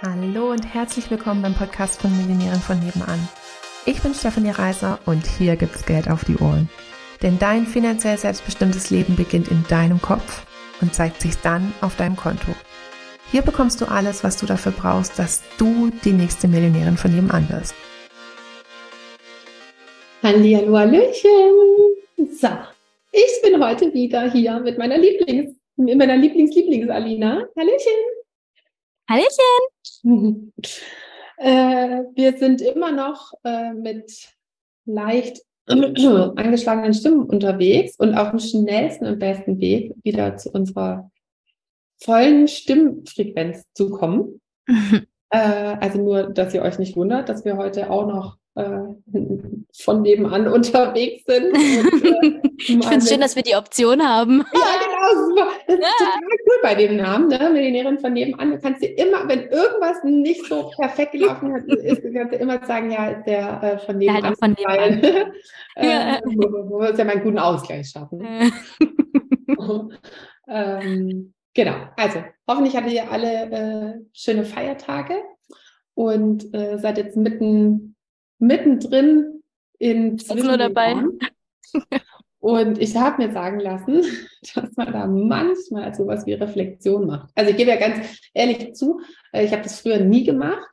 Hallo und herzlich willkommen beim Podcast von Millionären von nebenan. Ich bin Stefanie Reiser und hier gibt's Geld auf die Ohren. Denn dein finanziell selbstbestimmtes Leben beginnt in deinem Kopf und zeigt sich dann auf deinem Konto. Hier bekommst du alles, was du dafür brauchst, dass du die nächste Millionärin von nebenan wirst. Hallihallo, Hallöchen! So, ich bin heute wieder hier mit meiner Lieblings, mit meiner Lieblings-Lieblings-Alina. Hallöchen! Hallöchen! äh, wir sind immer noch äh, mit leicht angeschlagenen Stimmen unterwegs und auf dem schnellsten und besten Weg wieder zu unserer vollen Stimmfrequenz zu kommen. äh, also nur, dass ihr euch nicht wundert, dass wir heute auch noch von nebenan unterwegs sind. Und, äh, ich finde es schön, dass wir die Option haben. Ja, genau. Das ist ja. total cool bei dem Namen, ne? Millionärin von nebenan. Du kannst dir immer, wenn irgendwas nicht so perfekt gelaufen hat, ist, kannst du immer sagen, ja, ist der äh, von nebenan. Ja, halt von nebenan. äh, wo, wo wir uns ja mal einen guten Ausgleich schaffen. ähm, genau. Also, hoffentlich hattet ihr alle äh, schöne Feiertage und äh, seid jetzt mitten mittendrin in nur dabei. Und ich habe mir sagen lassen, dass man da manchmal sowas wie Reflexion macht. Also ich gebe ja ganz ehrlich zu, äh, ich habe das früher nie gemacht.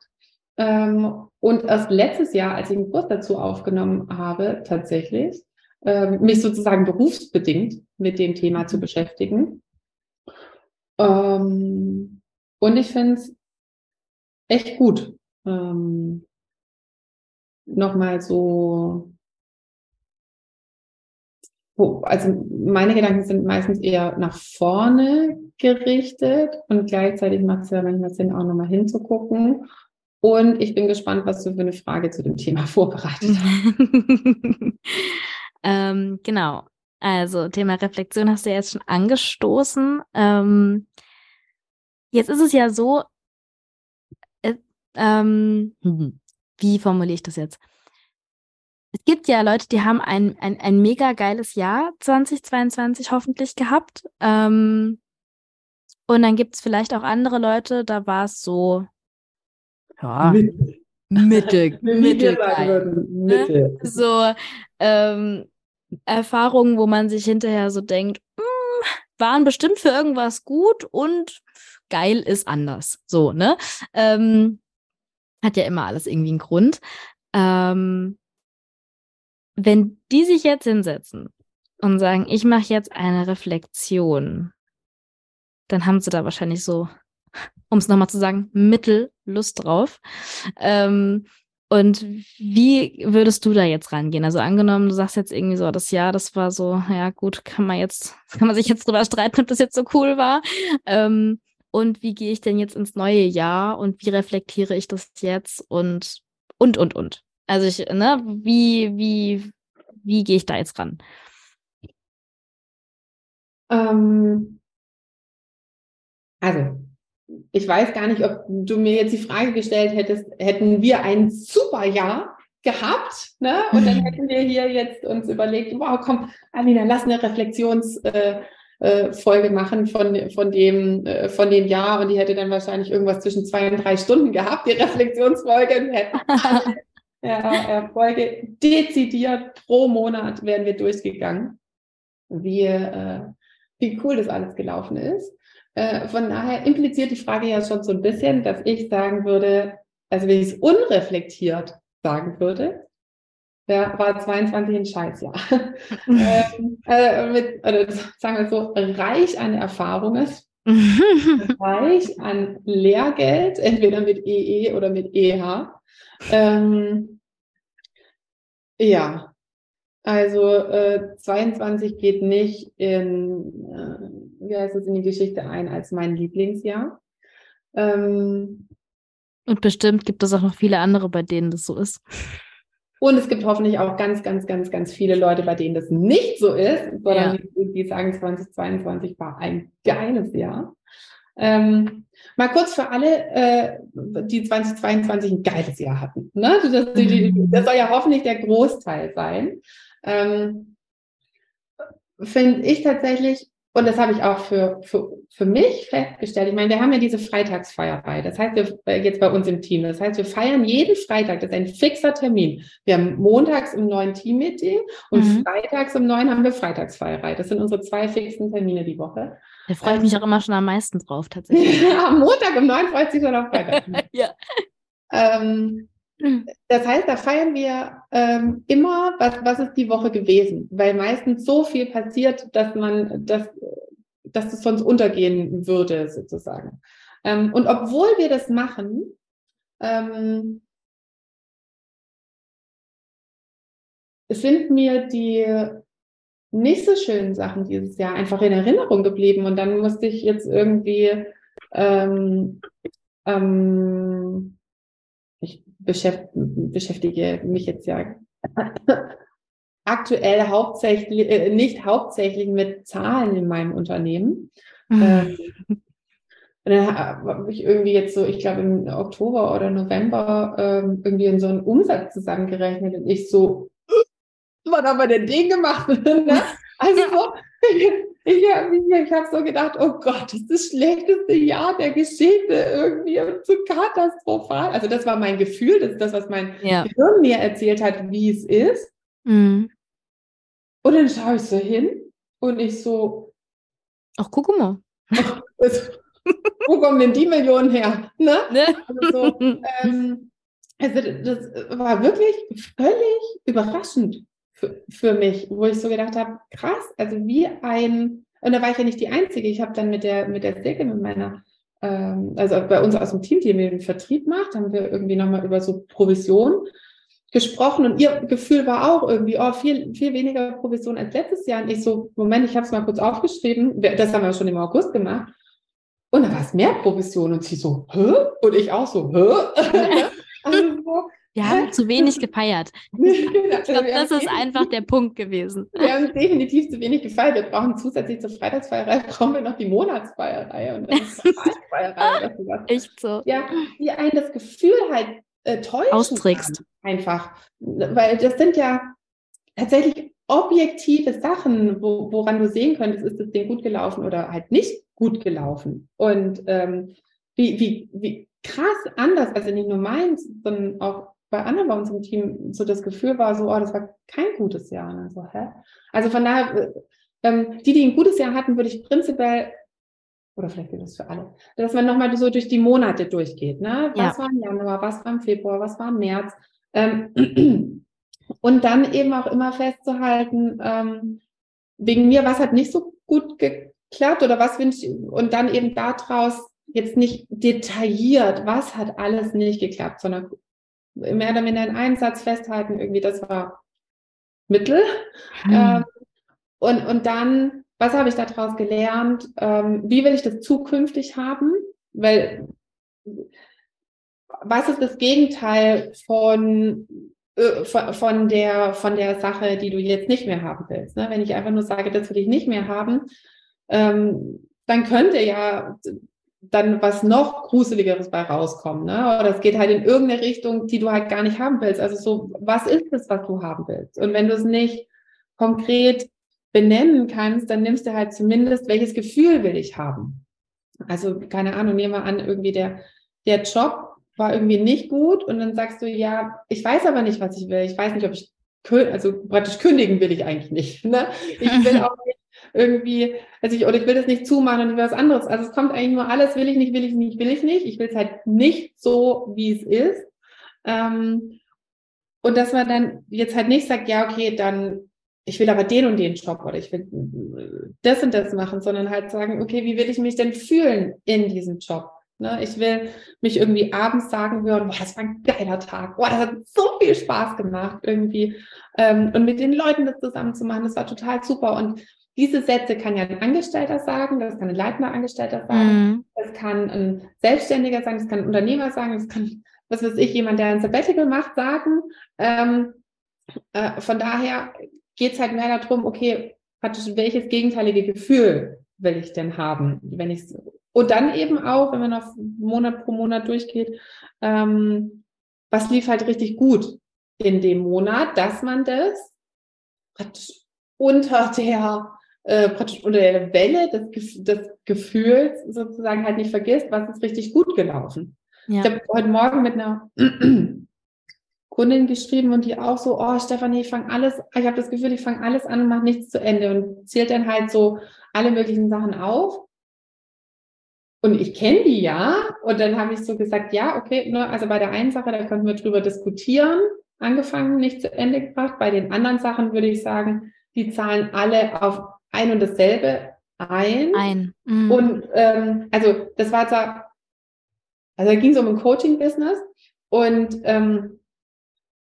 Ähm, und erst letztes Jahr, als ich einen Kurs dazu aufgenommen habe, tatsächlich, ähm, mich sozusagen berufsbedingt mit dem Thema zu beschäftigen. Ähm, und ich finde es echt gut nochmal so, also meine Gedanken sind meistens eher nach vorne gerichtet und gleichzeitig macht es ja manchmal Sinn, auch nochmal hinzugucken. Und ich bin gespannt, was du für eine Frage zu dem Thema vorbereitet hast. ähm, genau. Also Thema Reflexion hast du ja jetzt schon angestoßen. Ähm, jetzt ist es ja so, äh, ähm, hm, wie formuliere ich das jetzt? Es gibt ja Leute, die haben ein, ein, ein mega geiles Jahr 2022 hoffentlich gehabt. Ähm, und dann gibt es vielleicht auch andere Leute, da war es so, ja, Mitte, Mitte, Mitte. So ähm, Erfahrungen, wo man sich hinterher so denkt, mh, hm, waren bestimmt für irgendwas gut und geil ist anders. So, ne? Ähm, hat ja immer alles irgendwie einen Grund. Ähm, wenn die sich jetzt hinsetzen und sagen, ich mache jetzt eine Reflexion, dann haben sie da wahrscheinlich so, um es nochmal zu sagen, Mittellust drauf. Ähm, und wie würdest du da jetzt rangehen? Also angenommen, du sagst jetzt irgendwie so, das Jahr, das war so, ja gut, kann man jetzt, kann man sich jetzt drüber streiten, ob das jetzt so cool war. Ähm, und wie gehe ich denn jetzt ins neue Jahr und wie reflektiere ich das jetzt und und und und. Also ich, ne, wie, wie, wie gehe ich da jetzt ran? Ähm, also, ich weiß gar nicht, ob du mir jetzt die Frage gestellt hättest, hätten wir ein super Jahr gehabt, ne? Und dann hätten wir hier jetzt uns überlegt, wow, komm, Alina, lass eine Reflexions, äh, äh, Folge machen von, von, dem, äh, von dem Jahr und die hätte dann wahrscheinlich irgendwas zwischen zwei und drei Stunden gehabt, die Reflexionsfolge. Ja, Folge dezidiert pro Monat wären wir durchgegangen, wie, äh, wie cool das alles gelaufen ist. Äh, von daher impliziert die Frage ja schon so ein bisschen, dass ich sagen würde, also wenn ich es unreflektiert sagen würde, ja, war 22 ein Scheißjahr. ähm, äh, mit, oder sagen wir so, reich an Erfahrungen, reich an Lehrgeld, entweder mit EE e oder mit EH. Ähm, ja, also äh, 22 geht nicht in, äh, wie heißt es, in die Geschichte ein als mein Lieblingsjahr. Ähm, Und bestimmt gibt es auch noch viele andere, bei denen das so ist. Und es gibt hoffentlich auch ganz, ganz, ganz, ganz viele Leute, bei denen das nicht so ist, sondern ja. die, sagen, 2022 war ein geiles Jahr. Ähm, mal kurz für alle, äh, die 2022 ein geiles Jahr hatten. Ne? Das, das soll ja hoffentlich der Großteil sein. Ähm, Finde ich tatsächlich und das habe ich auch für, für, für mich festgestellt. Ich meine, wir haben ja diese Freitagsfeierei. Das heißt, wir äh, jetzt bei uns im Team. Das heißt, wir feiern jeden Freitag. Das ist ein fixer Termin. Wir haben montags im neuen Team-Meeting und mhm. freitags um neun haben wir Freitagsfeierei. Das sind unsere zwei fixen Termine die Woche. Da freue ich mich auch immer schon am meisten drauf, tatsächlich. am Montag um neun freut sich schon auf Freitag. ja. Ähm, das heißt, da feiern wir ähm, immer, was, was ist die Woche gewesen, weil meistens so viel passiert, dass man, dass, dass es sonst untergehen würde, sozusagen. Ähm, und obwohl wir das machen, ähm, sind mir die nicht so schönen Sachen dieses Jahr einfach in Erinnerung geblieben. Und dann musste ich jetzt irgendwie ähm, ähm, ich beschäftige mich jetzt ja aktuell hauptsächlich, äh, nicht hauptsächlich mit Zahlen in meinem Unternehmen. Mhm. Ähm, und dann habe ich irgendwie jetzt so, ich glaube im Oktober oder November ähm, irgendwie in so einen Umsatz zusammengerechnet und ich so, was haben wir denn den gemacht? ne? Also so, ich habe ich hab so gedacht, oh Gott, das ist das schlechteste Jahr der Geschichte irgendwie und so katastrophal. Also das war mein Gefühl, das ist das, was mein ja. Gehirn mir erzählt hat, wie es ist. Mhm. Und dann schaue ich so hin und ich so, ach, guck mal. wo kommen denn die Millionen her? Ne? ne? Also, so, ähm, also das war wirklich völlig überraschend für, für mich, wo ich so gedacht habe, krass, also wie ein, und da war ich ja nicht die Einzige, ich habe dann mit der, mit der Silke, mit meiner, ähm, also bei uns aus dem Team, die mir den Vertrieb macht, haben wir irgendwie nochmal über so Provision gesprochen und ihr Gefühl war auch irgendwie, oh, viel, viel weniger Provision als letztes Jahr. Und ich so, Moment, ich habe es mal kurz aufgeschrieben, das haben wir schon im August gemacht. Und dann war es mehr Provision und sie so, hä? Und ich auch so, hä? also so, wir haben zu wenig gefeiert. Ich glaube, das ist einfach der Punkt gewesen. Wir haben definitiv zu wenig gefeiert. Wir brauchen zusätzlich zur Freitagsfeierei brauchen wir noch die Monatsfeierei und dann die Echt so. Ja, wie ein das Gefühl halt äh, täuschen Austrägst. Einfach. Weil das sind ja tatsächlich objektive Sachen, wo, woran du sehen könntest, ist das Ding gut gelaufen oder halt nicht gut gelaufen. Und ähm, wie, wie, wie krass anders, also nicht nur meins, sondern auch bei anderen bei uns im Team so das Gefühl war, so, oh, das war kein gutes Jahr. Und so, hä? Also von daher, äh, ähm, die, die ein gutes Jahr hatten, würde ich prinzipiell, oder vielleicht gilt das für alle, dass man nochmal so durch die Monate durchgeht. Ne? Was ja. war im Januar, was war im Februar, was war im März? Ähm, und dann eben auch immer festzuhalten, ähm, wegen mir, was hat nicht so gut geklappt oder was wünsche ich, und dann eben daraus jetzt nicht detailliert, was hat alles nicht geklappt, sondern mehr oder minder in einem Satz festhalten, irgendwie, das war Mittel. Hm. Ähm, und, und dann, was habe ich daraus gelernt? Ähm, wie will ich das zukünftig haben? Weil, was ist das Gegenteil von, äh, von, der, von der Sache, die du jetzt nicht mehr haben willst? Ne? Wenn ich einfach nur sage, das will ich nicht mehr haben, ähm, dann könnte ja dann was noch Gruseligeres bei rauskommen. Ne? Oder es geht halt in irgendeine Richtung, die du halt gar nicht haben willst. Also so, was ist es, was du haben willst? Und wenn du es nicht konkret benennen kannst, dann nimmst du halt zumindest, welches Gefühl will ich haben? Also, keine Ahnung, nehmen wir an, irgendwie der, der Job war irgendwie nicht gut und dann sagst du, ja, ich weiß aber nicht, was ich will. Ich weiß nicht, ob ich, also praktisch kündigen will ich eigentlich nicht. Ne? Ich will auch nicht irgendwie, also ich, oder ich will das nicht zumachen und ich will was anderes. Also es kommt eigentlich nur alles, will ich nicht, will ich nicht, will ich nicht. Ich will es halt nicht so, wie es ist. Ähm, und dass man dann jetzt halt nicht sagt, ja, okay, dann, ich will aber den und den Job oder ich will das und das machen, sondern halt sagen, okay, wie will ich mich denn fühlen in diesem Job? Ne, ich will mich irgendwie abends sagen hören, boah, das war ein geiler Tag, boah, das hat so viel Spaß gemacht irgendwie. Ähm, und mit den Leuten das zusammen zu machen, das war total super. Und diese Sätze kann ja ein Angestellter sagen, das kann ein leitender Angestellter sagen, mhm. das kann ein Selbstständiger sagen, das kann ein Unternehmer sagen, das kann, was weiß ich, jemand, der ein Sabbatical macht, sagen. Ähm, äh, von daher geht es halt mehr darum, okay, praktisch welches gegenteilige Gefühl will ich denn haben, wenn ich und dann eben auch, wenn man auf Monat pro Monat durchgeht, ähm, was lief halt richtig gut in dem Monat, dass man das praktisch unter der äh, praktisch unter der Welle des, des Gefühls sozusagen halt nicht vergisst, was ist richtig gut gelaufen. Ja. Ich habe heute Morgen mit einer Kundin geschrieben und die auch so, oh Stefanie, ich fange alles, ich habe das Gefühl, ich fange alles an und mache nichts zu Ende und zählt dann halt so alle möglichen Sachen auf. Und ich kenne die ja. Und dann habe ich so gesagt, ja, okay, ne, also bei der einen Sache, da könnten wir drüber diskutieren, angefangen, nicht zu Ende gebracht. Bei den anderen Sachen würde ich sagen, die zahlen alle auf ein und dasselbe ein. Ein. Mhm. Und ähm, also das war zwar, also da ging es um ein Coaching-Business und ähm,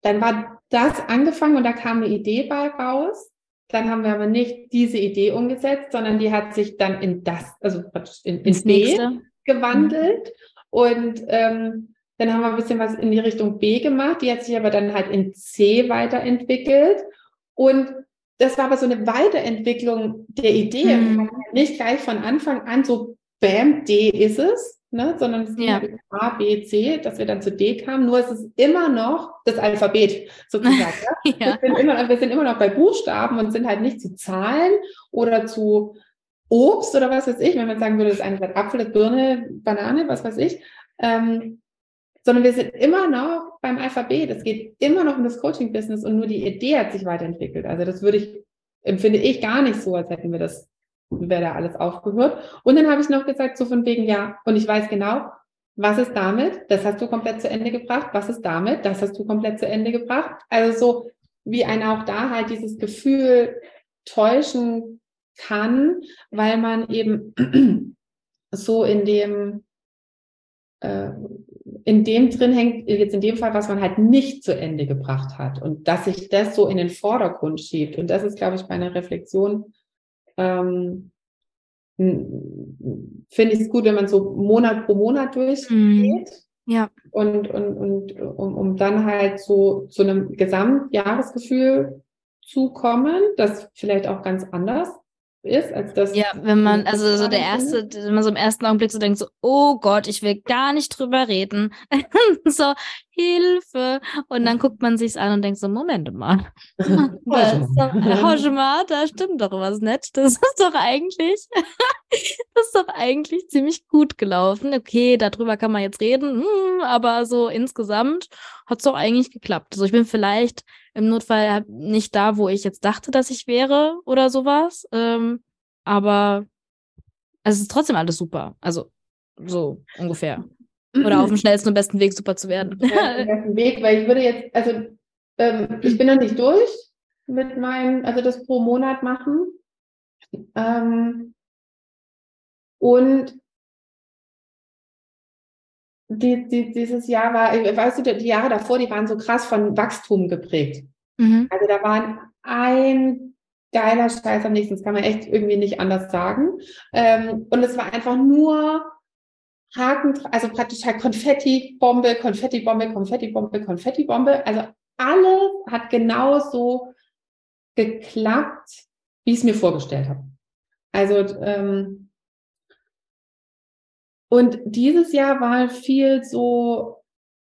dann war das angefangen und da kam eine Idee bei raus. Dann haben wir aber nicht diese Idee umgesetzt, sondern die hat sich dann in das, also in, in B nächste. gewandelt. Mhm. Und ähm, dann haben wir ein bisschen was in die Richtung B gemacht. Die hat sich aber dann halt in C weiterentwickelt. Und das war aber so eine Weiterentwicklung der Idee. Mhm. Nicht gleich von Anfang an so, bam, D ist es, ne? sondern es ja. A, B, C, dass wir dann zu D kamen. Nur es ist immer noch das Alphabet sozusagen. ja. Wir, sind immer, wir sind immer noch bei Buchstaben und sind halt nicht zu Zahlen oder zu Obst oder was weiß ich. Wenn man sagen würde, das eine ist Apfel, das Birne, Banane, was weiß ich. Ähm, sondern wir sind immer noch beim Alphabet. Es geht immer noch um das Coaching-Business und nur die Idee hat sich weiterentwickelt. Also das würde ich, empfinde ich gar nicht so, als hätten wir das, wäre da alles aufgehört. Und dann habe ich noch gesagt, so von wegen, ja, und ich weiß genau, was ist damit? Das hast du komplett zu Ende gebracht. Was ist damit? Das hast du komplett zu Ende gebracht. Also so, wie einer auch da halt dieses Gefühl täuschen kann, weil man eben so in dem, äh, in dem drin hängt, jetzt in dem Fall, was man halt nicht zu Ende gebracht hat und dass sich das so in den Vordergrund schiebt. Und das ist, glaube ich, bei einer Reflexion, ähm, finde ich es gut, wenn man so Monat pro Monat durchgeht. Mhm. Ja. Und, und, und um, um dann halt so zu einem Gesamtjahresgefühl zu kommen, das vielleicht auch ganz anders ist, als das. Ja, wenn man, also so der erste, wenn man so im ersten Augenblick so denkt, so, oh Gott, ich will gar nicht drüber reden. so, Hilfe. Und dann guckt man sich's an und denkt so, Moment mal. mal, da stimmt doch was nicht. Das ist doch eigentlich, das ist doch eigentlich ziemlich gut gelaufen. Okay, darüber kann man jetzt reden, hm, aber so insgesamt hat's doch eigentlich geklappt. Also ich bin vielleicht im Notfall nicht da, wo ich jetzt dachte, dass ich wäre oder sowas. Ähm, aber also es ist trotzdem alles super. Also so ungefähr. Oder auf dem schnellsten und besten Weg, super zu werden. Ja, auf dem Weg, weil ich würde jetzt, also ähm, ich bin noch nicht durch mit meinem, also das pro Monat machen. Ähm, und die, die, dieses Jahr war, weißt du, die Jahre davor, die waren so krass von Wachstum geprägt. Mhm. Also da waren ein geiler Scheiß am nächsten, das kann man echt irgendwie nicht anders sagen. Ähm, und es war einfach nur Haken, also praktisch halt Konfetti-Bombe, Konfetti-Bombe, Konfetti-Bombe, Konfetti-Bombe. Also alles hat genauso geklappt, wie ich es mir vorgestellt habe. Also ähm, und dieses Jahr war viel so,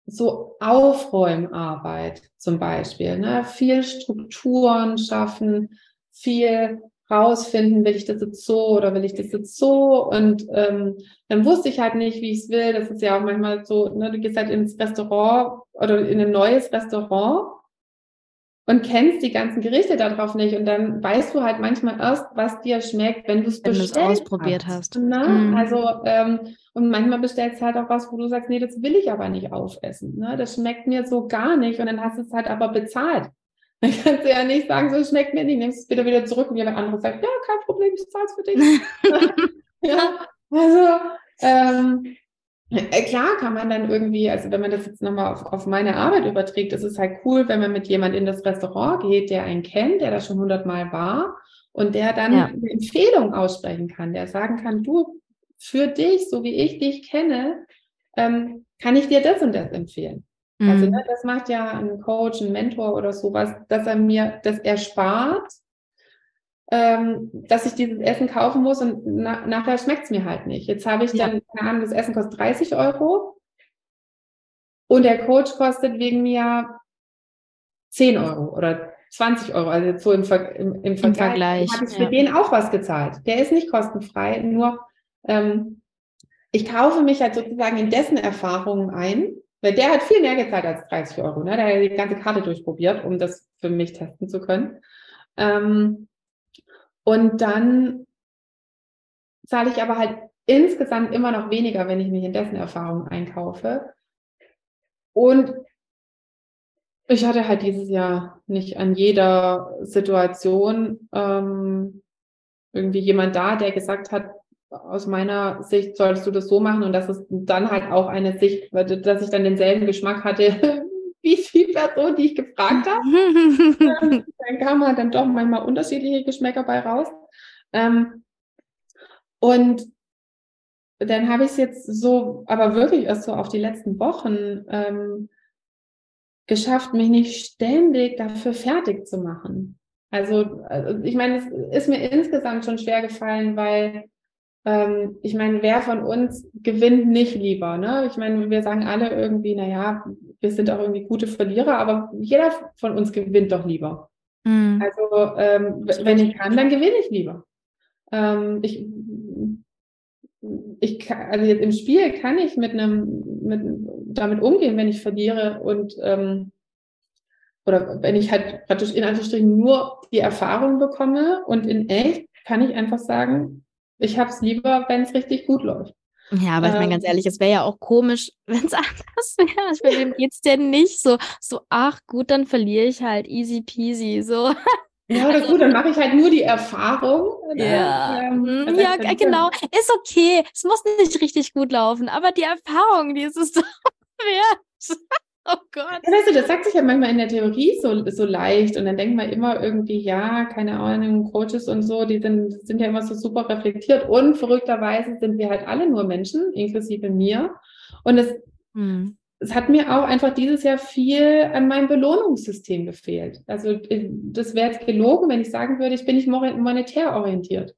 so Aufräumarbeit zum Beispiel, ne? viel Strukturen schaffen, viel rausfinden, will ich das jetzt so oder will ich das jetzt so? Und ähm, dann wusste ich halt nicht, wie ich es will. Das ist ja auch manchmal so, ne, du gehst halt ins Restaurant oder in ein neues Restaurant und kennst die ganzen Gerichte darauf nicht. Und dann weißt du halt manchmal erst, was dir schmeckt, wenn du es bestellt ausprobiert hast. hast. Ne? Mhm. Also, ähm, und manchmal bestellst du halt auch was, wo du sagst, nee, das will ich aber nicht aufessen. Ne? Das schmeckt mir so gar nicht. Und dann hast du es halt aber bezahlt. Dann kannst du ja nicht sagen, so schmeckt mir nicht, nimmst es bitte wieder zurück und jemand anderes sagt, ja, kein Problem, ich zahle es für dich. ja, also, ähm, äh, klar kann man dann irgendwie, also wenn man das jetzt nochmal auf, auf meine Arbeit überträgt, ist es halt cool, wenn man mit jemand in das Restaurant geht, der einen kennt, der da schon hundertmal war und der dann ja. eine Empfehlung aussprechen kann, der sagen kann, du, für dich, so wie ich dich kenne, ähm, kann ich dir das und das empfehlen. Also, mhm. Also ne, das macht ja ein Coach, ein Mentor oder sowas, dass er mir das erspart, ähm, dass ich dieses Essen kaufen muss und na, nachher schmeckt es mir halt nicht. Jetzt habe ich ja. dann, keine Ahnung, das Essen kostet 30 Euro und der Coach kostet wegen mir 10 Euro oder 20 Euro. Also jetzt so im, Ver im, im Vergleich, Vergleich habe ich für ja. den auch was gezahlt. Der ist nicht kostenfrei, nur ähm, ich kaufe mich halt sozusagen in dessen Erfahrungen ein, weil der hat viel mehr gezahlt als 30 Euro. Ne? Der hat die ganze Karte durchprobiert, um das für mich testen zu können. Ähm, und dann zahle ich aber halt insgesamt immer noch weniger, wenn ich mich in dessen Erfahrungen einkaufe. Und ich hatte halt dieses Jahr nicht an jeder Situation ähm, irgendwie jemand da, der gesagt hat, aus meiner Sicht solltest du das so machen und das ist dann halt auch eine Sicht, dass ich dann denselben Geschmack hatte wie die Person, die ich gefragt habe. Dann kamen halt dann doch manchmal unterschiedliche Geschmäcker bei raus. Ähm, und dann habe ich es jetzt so, aber wirklich erst so auf die letzten Wochen ähm, geschafft, mich nicht ständig dafür fertig zu machen. Also, also ich meine, es ist mir insgesamt schon schwer gefallen, weil ähm, ich meine, wer von uns gewinnt nicht lieber? Ne? Ich meine, wir sagen alle irgendwie, naja, wir sind auch irgendwie gute Verlierer, aber jeder von uns gewinnt doch lieber. Mhm. Also ähm, wenn ich kann, dann gewinne ich lieber. Ähm, ich, ich kann, also jetzt im Spiel kann ich mit einem, mit, damit umgehen, wenn ich verliere und ähm, oder wenn ich halt praktisch in Anführungsstrichen nur die Erfahrung bekomme und in echt kann ich einfach sagen, ich habe es lieber, wenn es richtig gut läuft. Ja, aber ich meine ganz ähm. ehrlich, es wäre ja auch komisch, wenn es anders wäre. Bei wem geht's denn nicht so? So, ach gut, dann verliere ich halt easy peasy. So. Ja, oder also, gut, dann mache ich halt nur die Erfahrung. Ja, ähm, also ja genau. Ist okay. Es muss nicht richtig gut laufen, aber die Erfahrung, die ist es doch wert. Oh Gott. weißt du, das sagt sich ja manchmal in der Theorie so, so leicht und dann denkt man immer irgendwie, ja, keine Ahnung, Coaches und so, die sind, sind ja immer so super reflektiert und verrückterweise sind wir halt alle nur Menschen, inklusive mir. Und es, hm. es hat mir auch einfach dieses Jahr viel an meinem Belohnungssystem gefehlt. Also äh, das wäre jetzt gelogen, wenn ich sagen würde, ich bin nicht monetär orientiert.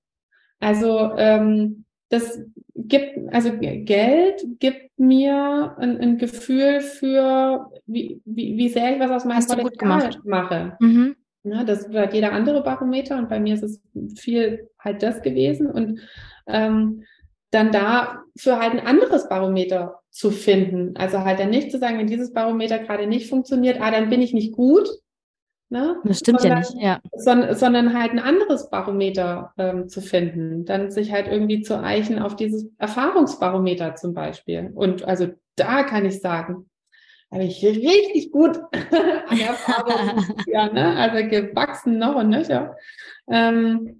Also ähm, das gibt, also Geld gibt mir ein, ein Gefühl für, wie, wie, wie sehr ich was aus meinem Hast Potenzial mache. Mhm. Ja, das hat jeder andere Barometer und bei mir ist es viel halt das gewesen und ähm, dann da für halt ein anderes Barometer zu finden. Also halt dann nicht zu sagen, wenn dieses Barometer gerade nicht funktioniert, ah, dann bin ich nicht gut, Ne? Das stimmt sondern, ja nicht, ja. Sondern, sondern halt ein anderes Barometer ähm, zu finden. Dann sich halt irgendwie zu eichen auf dieses Erfahrungsbarometer zum Beispiel. Und also da kann ich sagen, habe ich richtig gut an Erfahrung, ja, ne? also gewachsen noch und nöcher. Ähm,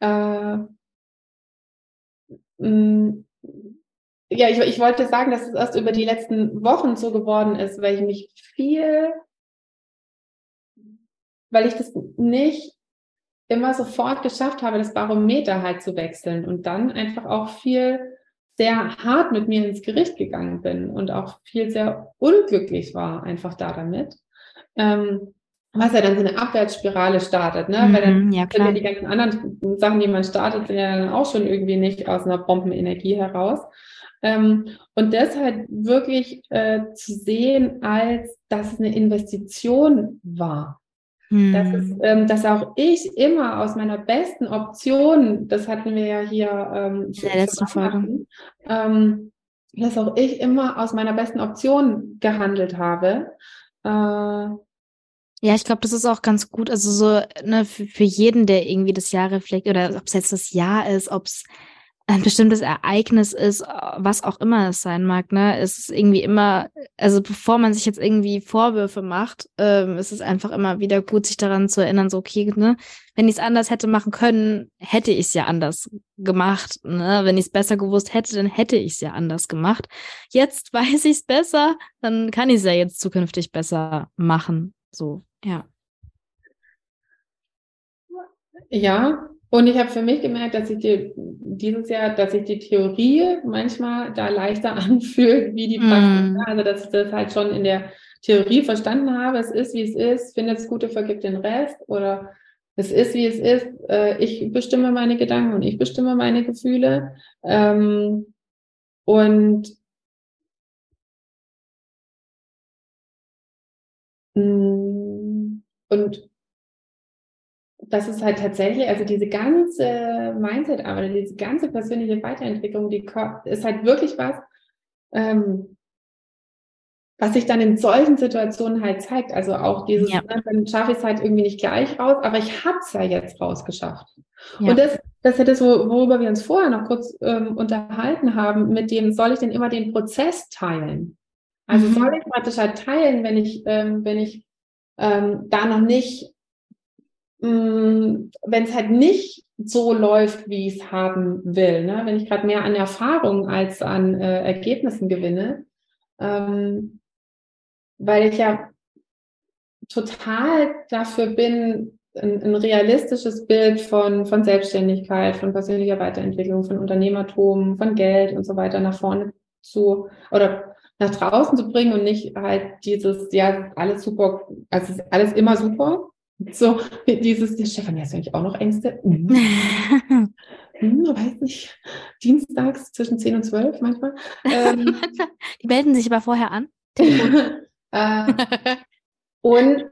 äh, mm, ja, ich, ich wollte sagen, dass es erst über die letzten Wochen so geworden ist, weil ich mich viel weil ich das nicht immer sofort geschafft habe, das Barometer halt zu wechseln und dann einfach auch viel sehr hart mit mir ins Gericht gegangen bin und auch viel sehr unglücklich war einfach da damit. Ähm, was ja dann so eine Abwärtsspirale startet, ne? Mhm, Weil dann ja, klar. die ganzen anderen Sachen, die man startet, sind ja dann auch schon irgendwie nicht aus einer Bombenenergie heraus. Ähm, und deshalb wirklich äh, zu sehen, als dass es eine Investition war. Hm. Dass, es, ähm, dass auch ich immer aus meiner besten Option, das hatten wir ja hier ähm, in der letzten Folge, ähm, dass auch ich immer aus meiner besten Option gehandelt habe. Äh, ja, ich glaube, das ist auch ganz gut. Also so ne, für, für jeden, der irgendwie das Jahr reflektiert, oder ob es jetzt das Jahr ist, ob es ein bestimmtes Ereignis ist, was auch immer es sein mag, ne, ist es irgendwie immer, also bevor man sich jetzt irgendwie Vorwürfe macht, ähm, ist es einfach immer wieder gut, sich daran zu erinnern, so, okay, ne, wenn ich es anders hätte machen können, hätte ich es ja anders gemacht, ne, wenn ich es besser gewusst hätte, dann hätte ich es ja anders gemacht. Jetzt weiß ich es besser, dann kann ich es ja jetzt zukünftig besser machen, so, ja. Ja, und ich habe für mich gemerkt, dass ich die, dieses Jahr, dass sich die Theorie manchmal da leichter anfühlt wie die Praxis. Mm. Also dass ich das halt schon in der Theorie verstanden habe, es ist, wie es ist, findet es Gute, vergibt den Rest oder es ist, wie es ist, äh, ich bestimme meine Gedanken und ich bestimme meine Gefühle. Ähm, und mm, und das ist halt tatsächlich, also diese ganze Mindset-Arbeit, diese ganze persönliche Weiterentwicklung, die ist halt wirklich was, ähm, was sich dann in solchen Situationen halt zeigt. Also auch dieses, ja. ne, dann schaffe ich es halt irgendwie nicht gleich raus, aber ich habe es ja jetzt rausgeschafft. Ja. Und das, das hätte so, worüber wir uns vorher noch kurz ähm, unterhalten haben, mit dem, soll ich denn immer den Prozess teilen? Also mhm. soll ich praktisch halt teilen, wenn ich, ähm, wenn ich ähm, da noch nicht, wenn es halt nicht so läuft, wie ich es haben will, ne? wenn ich gerade mehr an Erfahrung als an äh, Ergebnissen gewinne, ähm, weil ich ja total dafür bin, ein, ein, realistisches Bild von, von Selbstständigkeit, von persönlicher Weiterentwicklung, von Unternehmertum, von Geld und so weiter nach vorne zu oder nach draußen zu bringen und nicht halt dieses, ja, alles super, also alles immer super. So, dieses, der Stefan, hast du eigentlich auch noch Ängste? Mhm. hm, weiß nicht, dienstags zwischen 10 und 12 manchmal. Ähm, Die melden sich aber vorher an. äh, und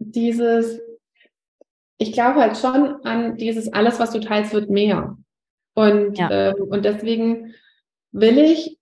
dieses, ich glaube halt schon an dieses, alles, was du teilst, wird mehr. Und, ja. ähm, und deswegen will ich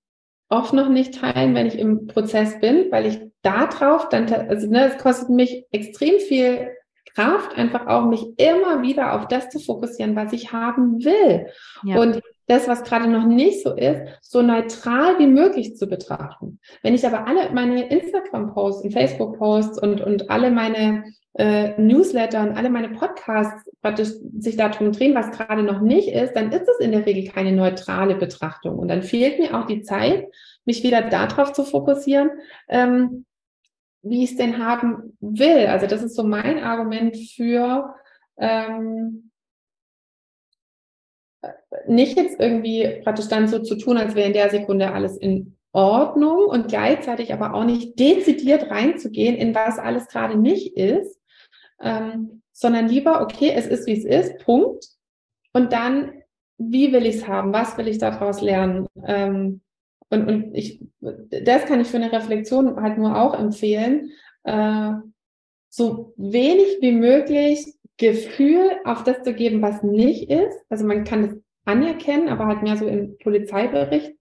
oft noch nicht teilen, wenn ich im Prozess bin, weil ich da drauf dann, also ne, es kostet mich extrem viel Kraft, einfach auch mich immer wieder auf das zu fokussieren, was ich haben will. Ja. Und das, was gerade noch nicht so ist, so neutral wie möglich zu betrachten. Wenn ich aber alle meine Instagram-Posts und Facebook-Posts und, und alle meine äh, Newsletter und alle meine Podcasts praktisch sich darum drehen, was gerade noch nicht ist, dann ist es in der Regel keine neutrale Betrachtung. Und dann fehlt mir auch die Zeit, mich wieder darauf zu fokussieren, ähm, wie ich es denn haben will. Also das ist so mein Argument für ähm, nicht jetzt irgendwie praktisch dann so zu tun, als wäre in der Sekunde alles in Ordnung und gleichzeitig aber auch nicht dezidiert reinzugehen, in was alles gerade nicht ist, ähm, sondern lieber, okay, es ist, wie es ist, Punkt. Und dann, wie will ich es haben? Was will ich daraus lernen? Ähm, und, und ich, das kann ich für eine Reflexion halt nur auch empfehlen, äh, so wenig wie möglich Gefühl auf das zu geben, was nicht ist. Also man kann das anerkennen, aber halt mehr so im Polizeibericht,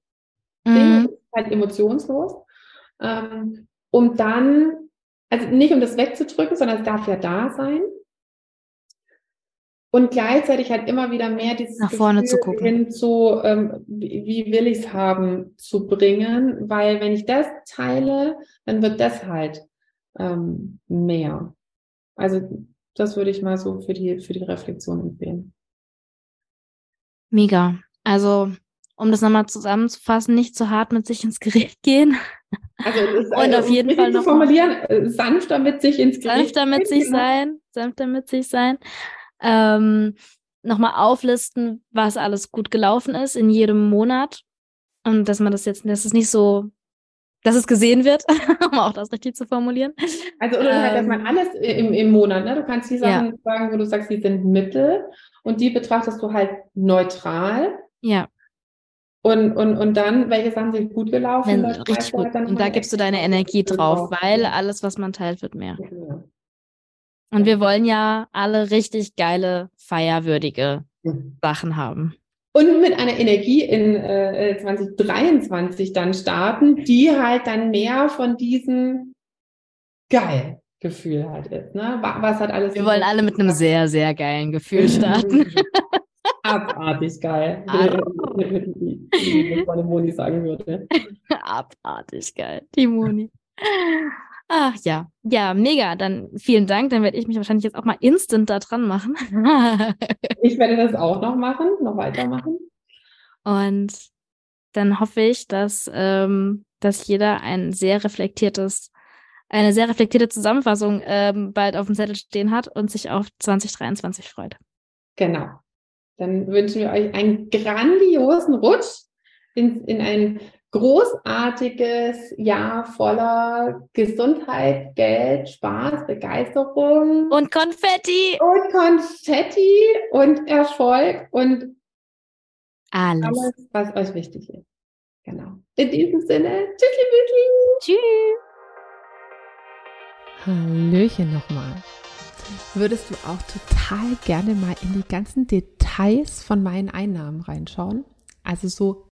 mhm. halt emotionslos. Ähm, um dann, also nicht um das wegzudrücken, sondern es darf ja da sein. Und gleichzeitig halt immer wieder mehr dieses nach vorne Gefühl zu gucken, hin zu, ähm, wie, will ich es haben, zu bringen, weil wenn ich das teile, dann wird das halt ähm, mehr. Also das würde ich mal so für die, für die Reflexion empfehlen. Mega. Also, um das nochmal zusammenzufassen, nicht zu hart mit sich ins Gericht gehen. Also, ist, und also, auf jeden Fall noch formulieren, äh, sanfter mit sich ins Gericht. Sanfter mit sich genau. sein, sanfter mit sich sein. Ähm, nochmal auflisten, was alles gut gelaufen ist in jedem Monat. Und dass man das jetzt, dass es nicht so dass es gesehen wird, um auch das richtig zu formulieren. Also, oder ähm, halt, dass man ähm, alles im, im Monat, ne? Du kannst die Sachen ja. sagen, wo du sagst, die sind Mittel und die betrachtest du halt neutral. Ja. Und, und, und dann, welche Sachen sind gut gelaufen? Wenn, richtig gut. Halt und da gibst du deine Energie drauf, weil alles, was man teilt, wird mehr. Ja. Und wir wollen ja alle richtig geile, feierwürdige Sachen haben und mit einer Energie in äh, 2023 dann starten, die halt dann mehr von diesem geil Gefühl halt ist. Ne? Was hat alles. Wir wollen alle mit einem sehr, sehr geilen Gefühl starten. Abartig geil. Wie meine Moni sagen würde. Abartig geil. Die Moni. Ach ja, ja, mega. Dann vielen Dank. Dann werde ich mich wahrscheinlich jetzt auch mal instant da dran machen. ich werde das auch noch machen, noch weitermachen. Und dann hoffe ich, dass, ähm, dass jeder ein sehr reflektiertes, eine sehr reflektierte Zusammenfassung ähm, bald auf dem Zettel stehen hat und sich auf 2023 freut. Genau. Dann wünschen wir euch einen grandiosen Rutsch in, in ein großartiges Jahr voller Gesundheit, Geld, Spaß, Begeisterung. Und Konfetti. Und Konfetti und Erfolg und alles, alles was euch wichtig ist. Genau. In diesem Sinne, tschüssi, tschüss. Tschüss. Hallöchen nochmal. Würdest du auch total gerne mal in die ganzen Details von meinen Einnahmen reinschauen? Also so